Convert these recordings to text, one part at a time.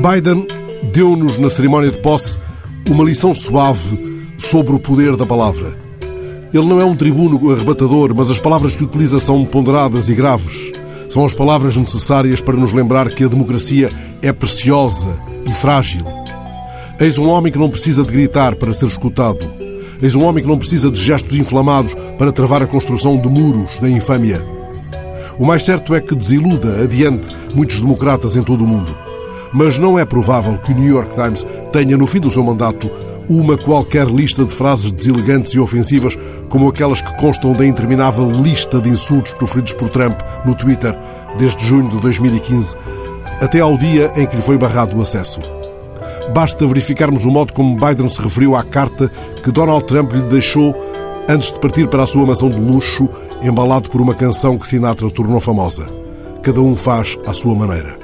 Biden deu-nos na cerimónia de posse uma lição suave sobre o poder da palavra. Ele não é um tribuno arrebatador, mas as palavras que utiliza são ponderadas e graves. São as palavras necessárias para nos lembrar que a democracia é preciosa e frágil. Eis um homem que não precisa de gritar para ser escutado. Eis um homem que não precisa de gestos inflamados para travar a construção de muros da infâmia. O mais certo é que desiluda adiante muitos democratas em todo o mundo. Mas não é provável que o New York Times tenha, no fim do seu mandato, uma qualquer lista de frases deselegantes e ofensivas, como aquelas que constam da interminável lista de insultos proferidos por Trump no Twitter desde junho de 2015 até ao dia em que lhe foi barrado o acesso. Basta verificarmos o modo como Biden se referiu à carta que Donald Trump lhe deixou antes de partir para a sua mansão de luxo, embalado por uma canção que Sinatra tornou famosa. Cada um faz à sua maneira.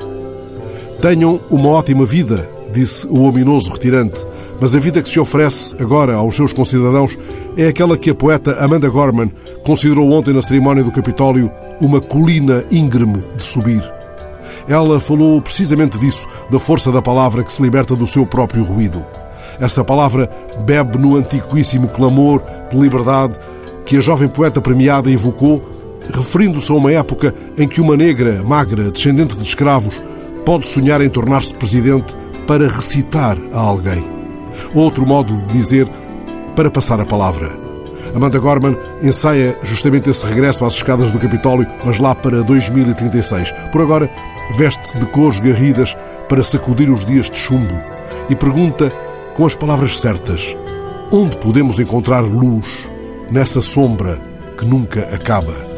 Tenham uma ótima vida, disse o ominoso retirante, mas a vida que se oferece agora aos seus concidadãos é aquela que a poeta Amanda Gorman considerou ontem na cerimónia do Capitólio uma colina íngreme de subir. Ela falou precisamente disso, da força da palavra que se liberta do seu próprio ruído. Essa palavra bebe no antiquíssimo clamor de liberdade que a jovem poeta premiada invocou, referindo-se a uma época em que uma negra, magra, descendente de escravos, pode sonhar em tornar-se presidente para recitar a alguém. Outro modo de dizer para passar a palavra. Amanda Gorman ensaia justamente esse regresso às escadas do Capitólio, mas lá para 2036. Por agora, veste-se de cores garridas para sacudir os dias de chumbo e pergunta, com as palavras certas, onde podemos encontrar luz nessa sombra que nunca acaba.